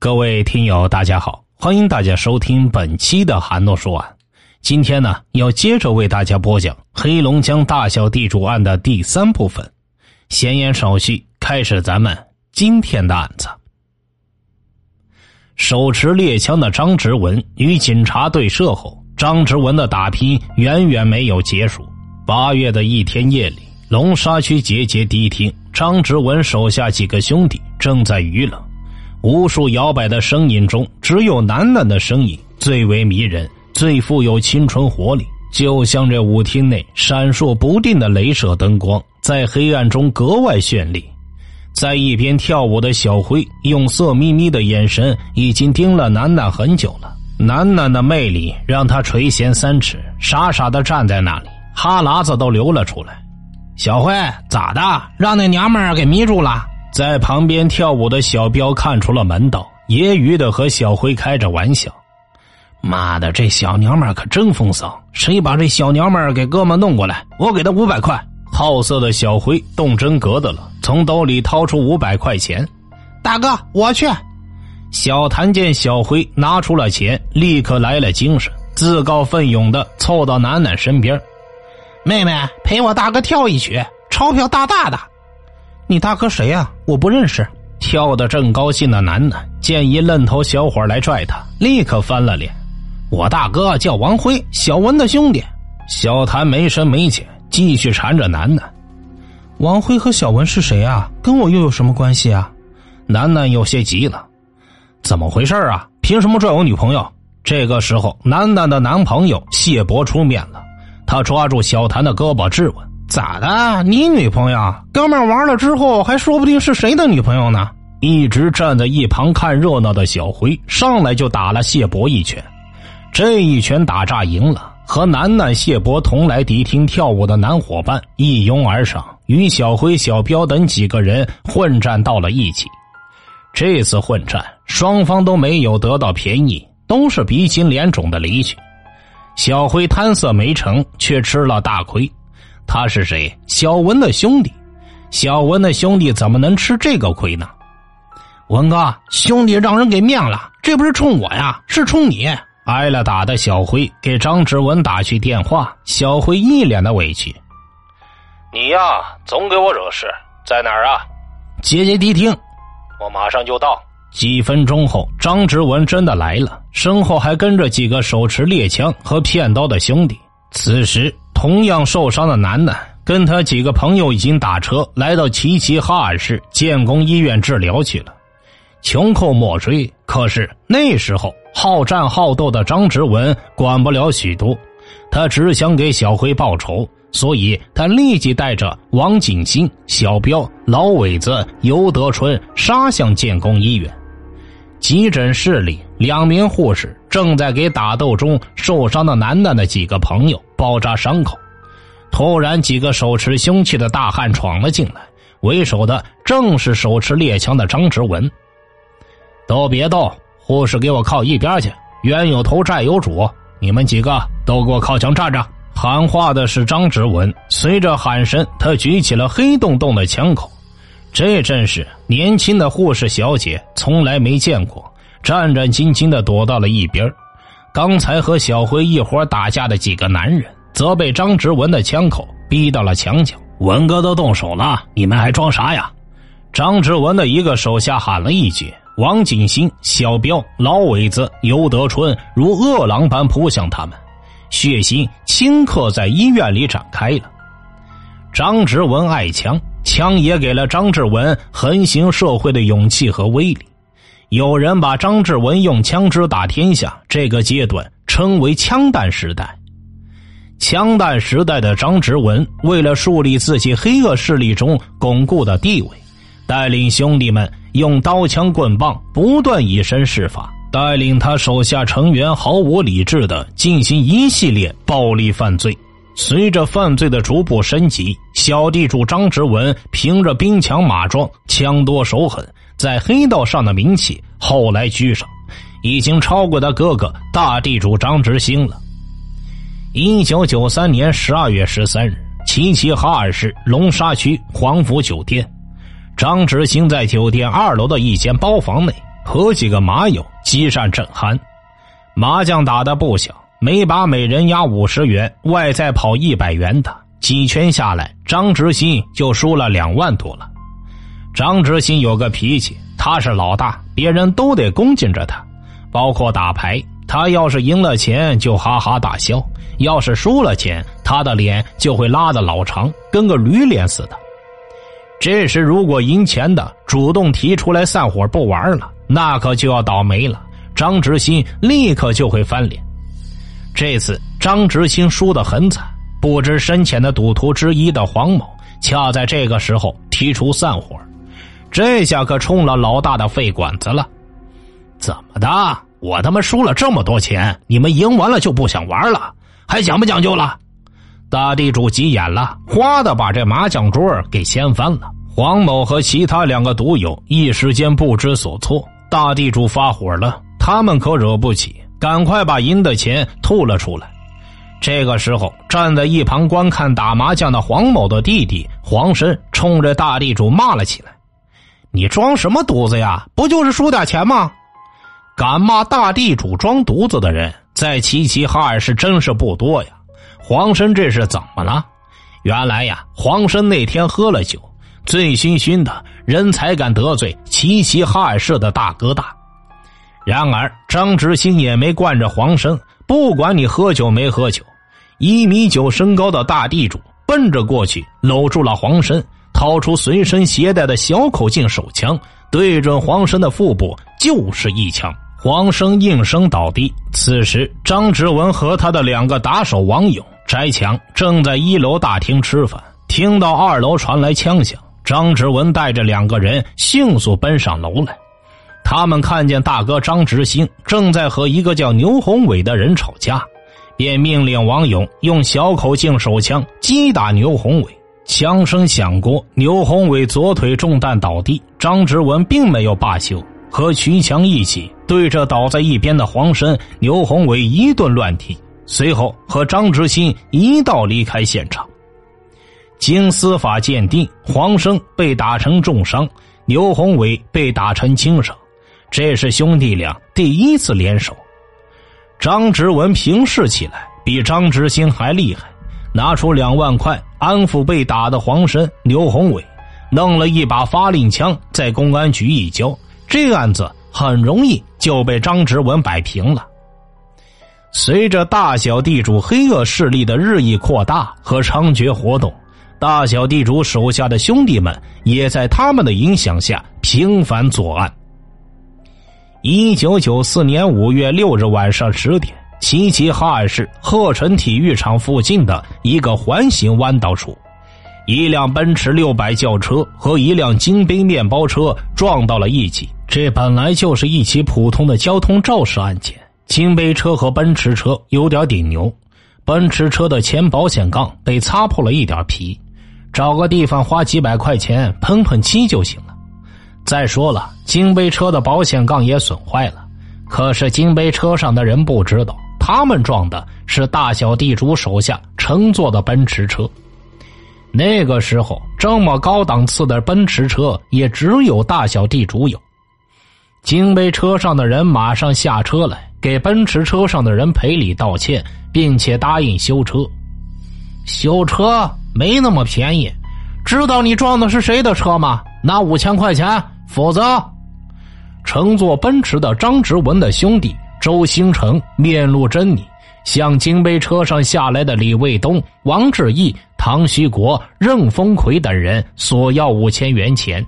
各位听友，大家好，欢迎大家收听本期的韩诺说案。今天呢，要接着为大家播讲黑龙江大小地主案的第三部分。闲言少叙，开始咱们今天的案子。手持猎枪的张直文与警察对射后，张直文的打拼远远没有结束。八月的一天夜里，龙沙区节节迪厅，张直文手下几个兄弟正在娱乐。无数摇摆的声音中，只有楠楠的声音最为迷人，最富有青春活力，就像这舞厅内闪烁不定的镭射灯光，在黑暗中格外绚丽。在一边跳舞的小辉用色眯眯的眼神已经盯了楠楠很久了。楠楠的魅力让他垂涎三尺，傻傻的站在那里，哈喇子都流了出来。小辉咋的？让那娘们儿给迷住了？在旁边跳舞的小彪看出了门道，揶揄的和小辉开着玩笑：“妈的，这小娘们可真风骚！谁把这小娘们给哥们弄过来，我给他五百块。”好色的小辉动真格的了，从兜里掏出五百块钱：“大哥，我去。”小谭见小辉拿出了钱，立刻来了精神，自告奋勇的凑到楠楠身边：“妹妹，陪我大哥跳一曲，钞票大大的。”你大哥谁呀？我不认识。跳得正高兴的楠楠见一愣头小伙来拽他，立刻翻了脸。我大哥叫王辉，小文的兄弟。小谭没深没浅，继续缠着楠楠。王辉和小文是谁啊？跟我又有什么关系啊？楠楠有些急了，怎么回事啊？凭什么拽我女朋友？这个时候，楠楠的男朋友谢博出面了，他抓住小谭的胳膊质问。咋的？你女朋友？哥们玩了之后，还说不定是谁的女朋友呢？一直站在一旁看热闹的小辉上来就打了谢博一拳，这一拳打炸赢了。和楠楠、谢博同来迪厅跳舞的男伙伴一拥而上，与小辉、小彪等几个人混战到了一起。这次混战，双方都没有得到便宜，都是鼻青脸肿的离去。小辉贪色没成，却吃了大亏。他是谁？小文的兄弟。小文的兄弟怎么能吃这个亏呢？文哥，兄弟让人给灭了，这不是冲我呀，是冲你！挨了打的小辉给张志文打去电话，小辉一脸的委屈：“你呀，总给我惹事，在哪儿啊？杰杰迪听，我马上就到。”几分钟后，张志文真的来了，身后还跟着几个手持猎枪和片刀的兄弟。此时。同样受伤的楠楠跟他几个朋友已经打车来到齐齐哈尔市建工医院治疗去了。穷寇莫追，可是那时候好战好斗的张直文管不了许多，他只想给小辉报仇，所以他立即带着王景新、小彪、老伟子、尤德春杀向建工医院。急诊室里，两名护士正在给打斗中受伤的楠楠的几个朋友包扎伤口。突然，几个手持凶器的大汉闯了进来，为首的正是手持猎枪的张直文。都别动，护士给我靠一边去！冤有头，债有主，你们几个都给我靠墙站着！喊话的是张直文，随着喊声，他举起了黑洞洞的枪口。这阵势，年轻的护士小姐从来没见过，战战兢兢的躲到了一边。刚才和小辉一伙打架的几个男人，则被张直文的枪口逼到了墙角。文哥都动手了，你们还装啥呀？张志文的一个手下喊了一句，王锦新、小彪、老伟子、尤德春如饿狼般扑向他们，血腥顷刻在医院里展开了。张志文爱枪。枪也给了张志文横行社会的勇气和威力。有人把张志文用枪支打天下这个阶段称为“枪弹时代”。枪弹时代的张志文为了树立自己黑恶势力中巩固的地位，带领兄弟们用刀枪棍棒不断以身试法，带领他手下成员毫无理智的进行一系列暴力犯罪。随着犯罪的逐步升级，小地主张直文凭着兵强马壮、枪多手狠，在黑道上的名气后来居上，已经超过他哥哥大地主张直兴了。一九九三年十二月十三日，齐齐哈尔市龙沙区黄福酒店，张直兴在酒店二楼的一间包房内和几个麻友积善正酣。麻将打的不小，每把每人押五十元，外再跑一百元的，几圈下来，张执兴就输了两万多了。张执新有个脾气，他是老大，别人都得恭敬着他，包括打牌。他要是赢了钱，就哈哈大笑；要是输了钱，他的脸就会拉的老长，跟个驴脸似的。这时，如果赢钱的主动提出来散伙不玩了，那可就要倒霉了。张执新立刻就会翻脸。这次张执新输得很惨，不知深浅的赌徒之一的黄某，恰在这个时候提出散伙，这下可冲了老大的肺管子了。怎么的？我他妈输了这么多钱，你们赢完了就不想玩了，还讲不讲究了？大地主急眼了，哗的把这麻将桌给掀翻了。黄某和其他两个赌友一时间不知所措。大地主发火了，他们可惹不起，赶快把赢的钱吐了出来。这个时候，站在一旁观看打麻将的黄某的弟弟黄生冲着大地主骂了起来：“你装什么犊子呀？不就是输点钱吗？”敢骂大地主装犊子的人，在齐齐哈尔是真是不多呀。黄生这是怎么了？原来呀，黄生那天喝了酒，醉醺醺的，人才敢得罪齐齐哈尔市的大哥大。然而张执新也没惯着黄生，不管你喝酒没喝酒，一米九身高的大地主奔着过去，搂住了黄生，掏出随身携带的小口径手枪，对准黄生的腹部就是一枪。黄生应声倒地。此时，张志文和他的两个打手王勇、翟强正在一楼大厅吃饭，听到二楼传来枪响，张志文带着两个人迅速奔上楼来。他们看见大哥张执兴正在和一个叫牛宏伟的人吵架，便命令王勇用小口径手枪击打牛宏伟。枪声响过，牛宏伟左腿中弹倒地。张志文并没有罢休。和徐强一起对着倒在一边的黄生、牛宏伟一顿乱踢，随后和张执新一道离开现场。经司法鉴定，黄生被打成重伤，牛宏伟被打成轻伤，这是兄弟俩第一次联手。张执文平视起来比张执新还厉害，拿出两万块安抚被打的黄生、牛宏伟，弄了一把发令枪在公安局一交。这案子很容易就被张直文摆平了。随着大小地主黑恶势力的日益扩大和猖獗活动，大小地主手下的兄弟们也在他们的影响下频繁作案。一九九四年五月六日晚上十点，齐齐哈尔市鹤城体育场附近的一个环形弯道处。一辆奔驰六百轿车和一辆金杯面包车撞到了一起。这本来就是一起普通的交通肇事案件。金杯车和奔驰车有点顶牛，奔驰车的前保险杠被擦破了一点皮，找个地方花几百块钱喷喷漆就行了。再说了，金杯车的保险杠也损坏了，可是金杯车上的人不知道，他们撞的是大小地主手下乘坐的奔驰车。那个时候，这么高档次的奔驰车也只有大小地主有。金杯车上的人马上下车来，给奔驰车上的人赔礼道歉，并且答应修车。修车没那么便宜，知道你撞的是谁的车吗？拿五千块钱，否则。乘坐奔驰的张直文的兄弟周星成面露狰狞，向金杯车上下来的李卫东、王志义。唐西国、任风奎等人索要五千元钱。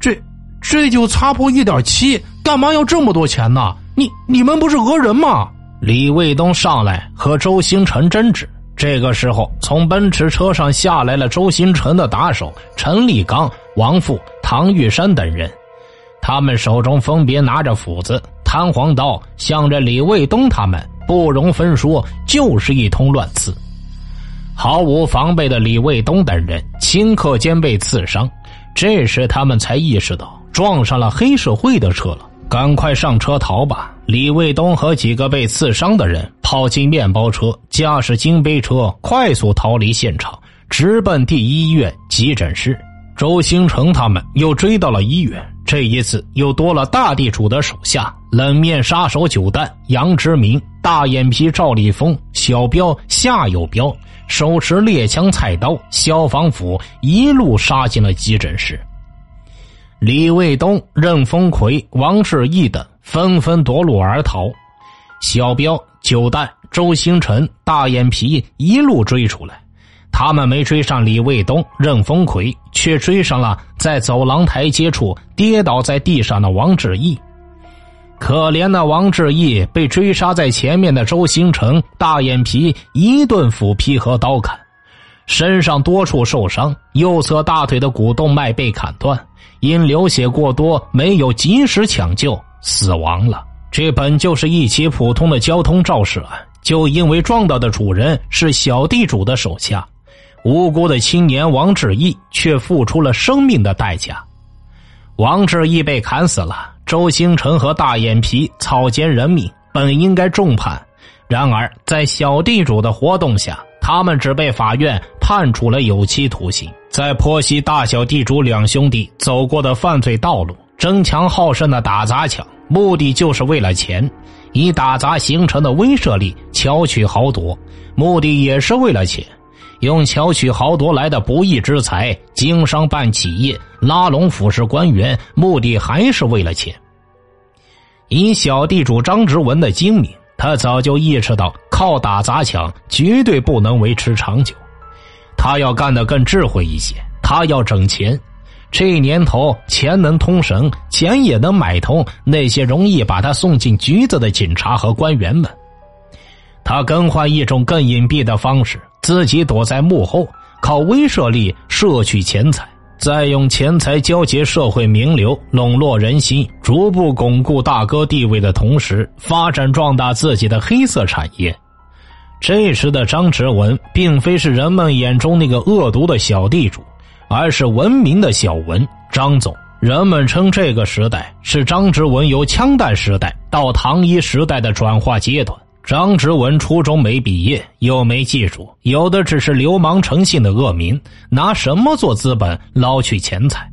这这就擦破一点漆，干嘛要这么多钱呢？你你们不是讹人吗？李卫东上来和周星辰争执。这个时候，从奔驰车上下来了周星辰的打手陈立刚、王富、唐玉山等人，他们手中分别拿着斧子、弹簧刀，向着李卫东他们不容分说，就是一通乱刺。毫无防备的李卫东等人顷刻间被刺伤，这时他们才意识到撞上了黑社会的车了，赶快上车逃吧！李卫东和几个被刺伤的人跑进面包车，驾驶金杯车快速逃离现场，直奔第一医院急诊室。周星成他们又追到了医院，这一次又多了大地主的手下，冷面杀手九蛋、杨之明、大眼皮赵立峰、小彪夏有彪，手持猎枪、菜刀、消防斧，一路杀进了急诊室。李卫东、任峰奎、王志义等纷纷夺路而逃，小彪、九蛋、周星辰、大眼皮一路追出来。他们没追上李卫东、任峰奎，却追上了在走廊台阶处跌倒在地上的王志义。可怜的王志义被追杀在前面的周星辰、大眼皮一顿斧劈和刀砍，身上多处受伤，右侧大腿的股动脉被砍断，因流血过多没有及时抢救，死亡了。这本就是一起普通的交通肇事案，就因为撞到的主人是小地主的手下。无辜的青年王志义却付出了生命的代价，王志义被砍死了。周星辰和大眼皮草菅人命，本应该重判，然而在小地主的活动下，他们只被法院判处了有期徒刑。在剖析大小地主两兄弟走过的犯罪道路，争强好胜的打砸抢，目的就是为了钱，以打砸形成的威慑力巧取豪夺，目的也是为了钱。用巧取豪夺来的不义之财经商办企业拉拢府市官员，目的还是为了钱。以小地主张直文的精明，他早就意识到靠打砸抢绝对不能维持长久，他要干得更智慧一些。他要整钱，这年头钱能通神，钱也能买通那些容易把他送进局子的警察和官员们。他更换一种更隐蔽的方式。自己躲在幕后，靠威慑力摄取钱财，再用钱财交结社会名流，笼络人心，逐步巩固大哥地位的同时，发展壮大自己的黑色产业。这时的张直文，并非是人们眼中那个恶毒的小地主，而是文明的小文张总。人们称这个时代是张直文由枪弹时代到糖衣时代的转化阶段。张直文初中没毕业，又没技术，有的只是流氓成性的恶名，拿什么做资本捞取钱财？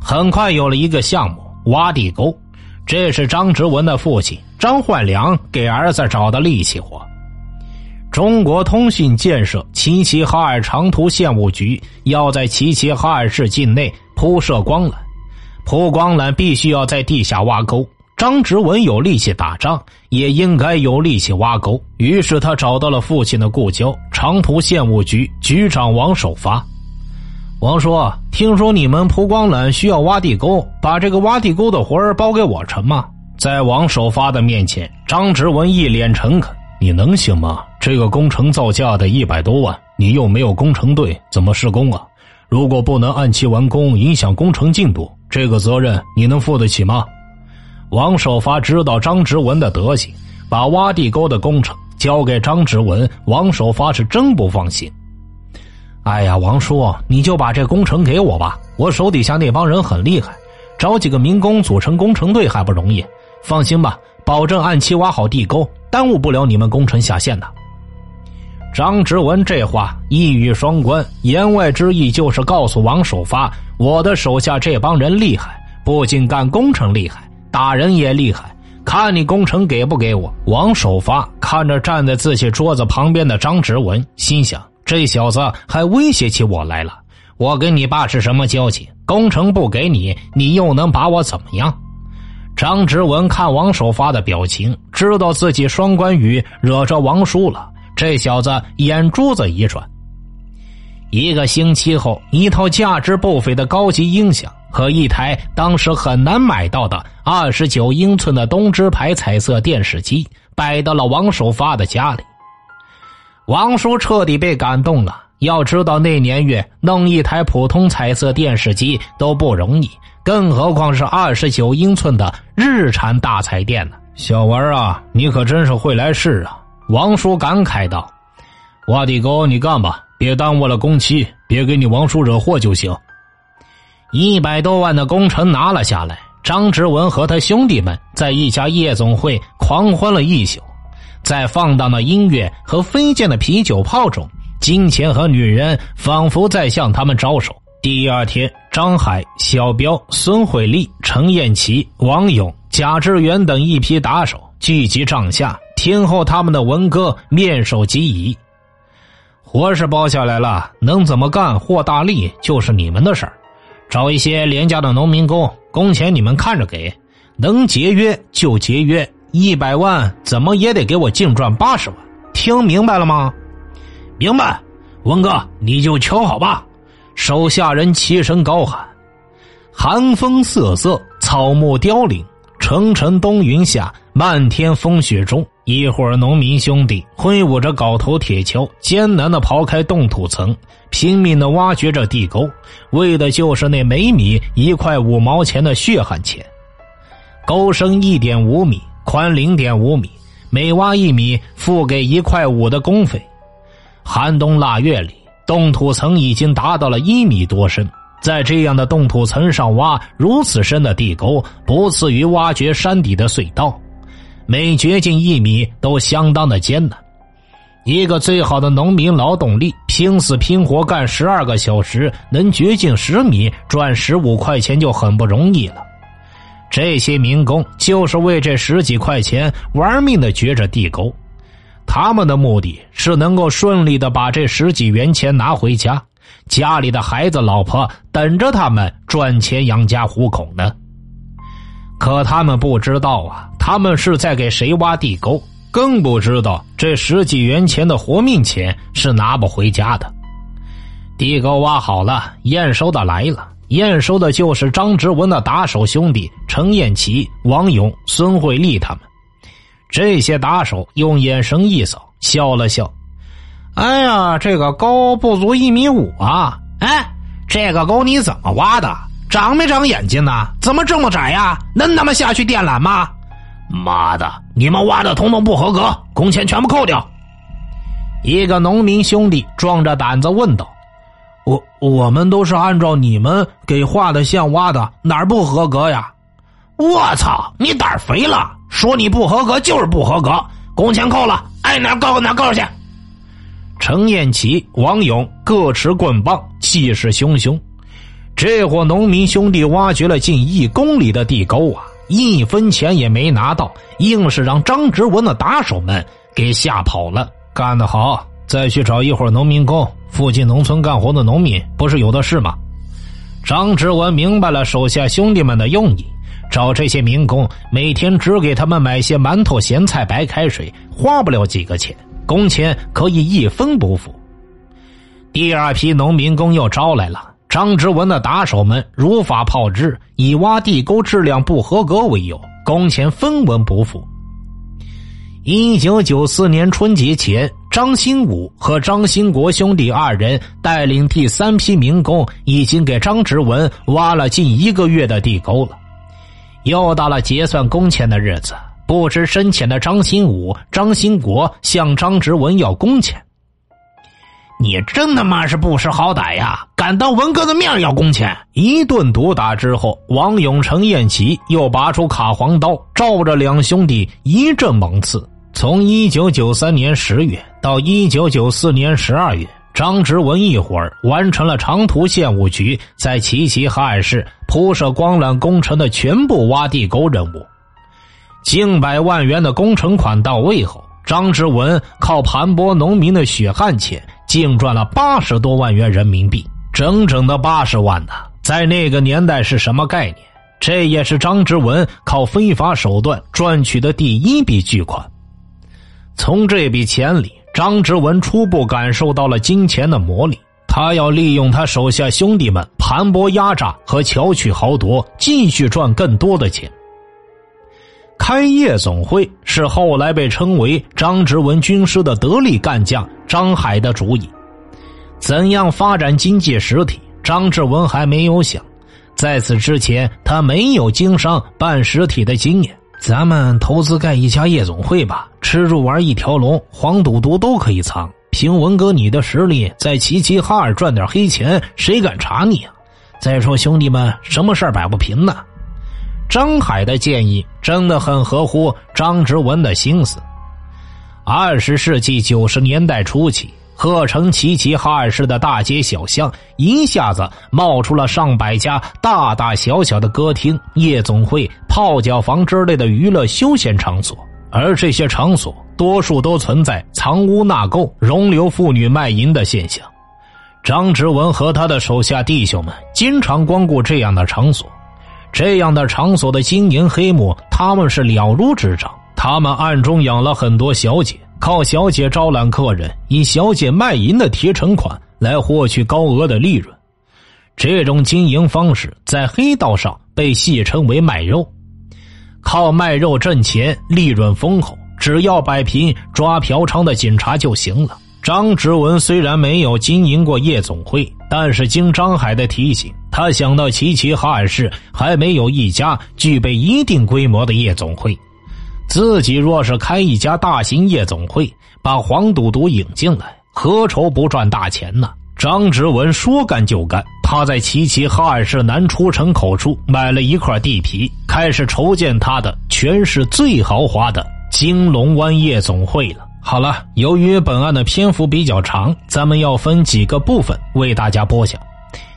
很快有了一个项目挖地沟，这是张直文的父亲张焕良给儿子找的力气活。中国通信建设齐齐哈尔长途线务局要在齐齐哈尔市境内铺设光缆，铺光缆必须要在地下挖沟。张直文有力气打仗，也应该有力气挖沟。于是他找到了父亲的故交长途县务局局长王守发。王叔，听说你们铺光缆需要挖地沟，把这个挖地沟的活儿包给我成吗？在王守发的面前，张直文一脸诚恳：“你能行吗？这个工程造价得一百多万，你又没有工程队，怎么施工啊？如果不能按期完工，影响工程进度，这个责任你能负得起吗？”王守发知道张直文的德行，把挖地沟的工程交给张直文，王守发是真不放心。哎呀，王叔，你就把这工程给我吧，我手底下那帮人很厉害，找几个民工组成工程队还不容易。放心吧，保证按期挖好地沟，耽误不了你们工程下线的。张直文这话一语双关，言外之意就是告诉王守发，我的手下这帮人厉害，不仅干工程厉害。打人也厉害，看你工程给不给我。王守发看着站在自己桌子旁边的张直文，心想：这小子还威胁起我来了。我跟你爸是什么交情？工程不给你，你又能把我怎么样？张直文看王守发的表情，知道自己双关语惹着王叔了。这小子眼珠子一转。一个星期后，一套价值不菲的高级音响。和一台当时很难买到的二十九英寸的东芝牌彩色电视机摆到了王守发的家里。王叔彻底被感动了。要知道那年月弄一台普通彩色电视机都不容易，更何况是二十九英寸的日产大彩电呢？小文啊，你可真是会来事啊！王叔感慨道：“挖地沟你干吧，别耽误了工期，别给你王叔惹祸就行。”一百多万的工程拿了下来，张之文和他兄弟们在一家夜总会狂欢了一宿，在放荡的音乐和飞溅的啤酒泡中，金钱和女人仿佛在向他们招手。第二天，张海、小彪、孙慧丽、程燕琪、王勇、贾志远等一批打手聚集帐下，听候他们的文哥面授机宜。活是包下来了，能怎么干获大利就是你们的事儿。找一些廉价的农民工，工钱你们看着给，能节约就节约，一百万怎么也得给我净赚八十万，听明白了吗？明白，文哥你就瞧好吧。手下人齐声高喊。寒风瑟瑟，草木凋零，沉沉冬云下，漫天风雪中。一会儿，农民兄弟挥舞着镐头铁锹，艰难的刨开冻土层，拼命的挖掘着地沟，为的就是那每米一块五毛钱的血汗钱。沟深一点五米，宽零点五米，每挖一米，付给一块五的工费。寒冬腊月里，冻土层已经达到了一米多深，在这样的冻土层上挖如此深的地沟，不次于挖掘山底的隧道。每掘进一米都相当的艰难，一个最好的农民劳动力拼死拼活干十二个小时，能掘进十米赚十五块钱就很不容易了。这些民工就是为这十几块钱玩命的掘着地沟，他们的目的是能够顺利的把这十几元钱拿回家，家里的孩子老婆等着他们赚钱养家糊口呢。可他们不知道啊。他们是在给谁挖地沟？更不知道这十几元钱的活命钱是拿不回家的。地沟挖好了，验收的来了。验收的就是张志文的打手兄弟程燕琪、王勇、孙慧丽他们。这些打手用眼神一扫，笑了笑：“哎呀，这个沟不足一米五啊！哎，这个沟你怎么挖的？长没长眼睛呢？怎么这么窄呀？能他妈下去电缆吗？”妈的！你们挖的通通不合格，工钱全部扣掉。一个农民兄弟壮着胆子问道：“我我们都是按照你们给画的线挖的，哪儿不合格呀？”我操！你胆肥了，说你不合格就是不合格，工钱扣了，爱哪告哪告去。程燕琪、王勇各持棍棒，气势汹汹。这伙农民兄弟挖掘了近一公里的地沟啊！一分钱也没拿到，硬是让张志文的打手们给吓跑了。干得好！再去找一伙农民工，附近农村干活的农民不是有的是吗？张志文明白了手下兄弟们的用意，找这些民工，每天只给他们买些馒头、咸菜、白开水，花不了几个钱，工钱可以一分不付。第二批农民工又招来了。张之文的打手们如法炮制，以挖地沟质量不合格为由，工钱分文不付。一九九四年春节前，张新武和张兴国兄弟二人带领第三批民工，已经给张之文挖了近一个月的地沟了。又到了结算工钱的日子，不知深浅的张新武、张兴国向张之文要工钱。你真他妈是不识好歹呀！敢当文哥的面要工钱！一顿毒打之后，王永成、燕琪又拔出卡簧刀，照着两兄弟一阵猛刺。从一九九三年十月到一九九四年十二月，张直文一伙儿完成了长途县务局在齐齐哈尔市铺设光缆工程的全部挖地沟任务。近百万元的工程款到位后，张直文靠盘剥农民的血汗钱。净赚了八十多万元人民币，整整的八十万呢！在那个年代是什么概念？这也是张之文靠非法手段赚取的第一笔巨款。从这笔钱里，张之文初步感受到了金钱的魔力。他要利用他手下兄弟们盘剥、压榨和巧取豪夺，继续赚更多的钱。开夜总会是后来被称为张之文军师的得力干将张海的主意。怎样发展经济实体，张志文还没有想。在此之前，他没有经商办实体的经验。咱们投资盖一家夜总会吧，吃住玩一条龙，黄赌毒都可以藏。凭文哥你的实力，在齐齐哈尔赚点黑钱，谁敢查你啊？再说兄弟们，什么事儿摆不平呢？张海的建议真的很合乎张之文的心思。二十世纪九十年代初期，鹤城齐齐哈尔市的大街小巷一下子冒出了上百家大大小小的歌厅、夜总会、泡脚房之类的娱乐休闲场所，而这些场所多数都存在藏污纳垢、容留妇女卖淫的现象。张之文和他的手下弟兄们经常光顾这样的场所，这样的场所的经营黑幕，他们是了如指掌。他们暗中养了很多小姐。靠小姐招揽客人，以小姐卖淫的提成款来获取高额的利润，这种经营方式在黑道上被戏称为卖肉。靠卖肉挣钱，利润丰厚，只要摆平抓嫖娼的警察就行了。张植文虽然没有经营过夜总会，但是经张海的提醒，他想到齐齐哈尔市还没有一家具备一定规模的夜总会。自己若是开一家大型夜总会，把黄赌毒引进来，何愁不赚大钱呢？张植文说干就干，他在齐齐哈尔市南出城口处买了一块地皮，开始筹建他的全市最豪华的金龙湾夜总会了。好了，由于本案的篇幅比较长，咱们要分几个部分为大家播讲。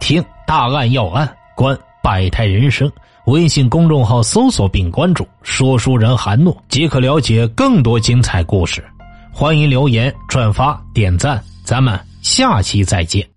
听大案要案，观百态人生。微信公众号搜索并关注“说书人韩诺”，即可了解更多精彩故事。欢迎留言、转发、点赞，咱们下期再见。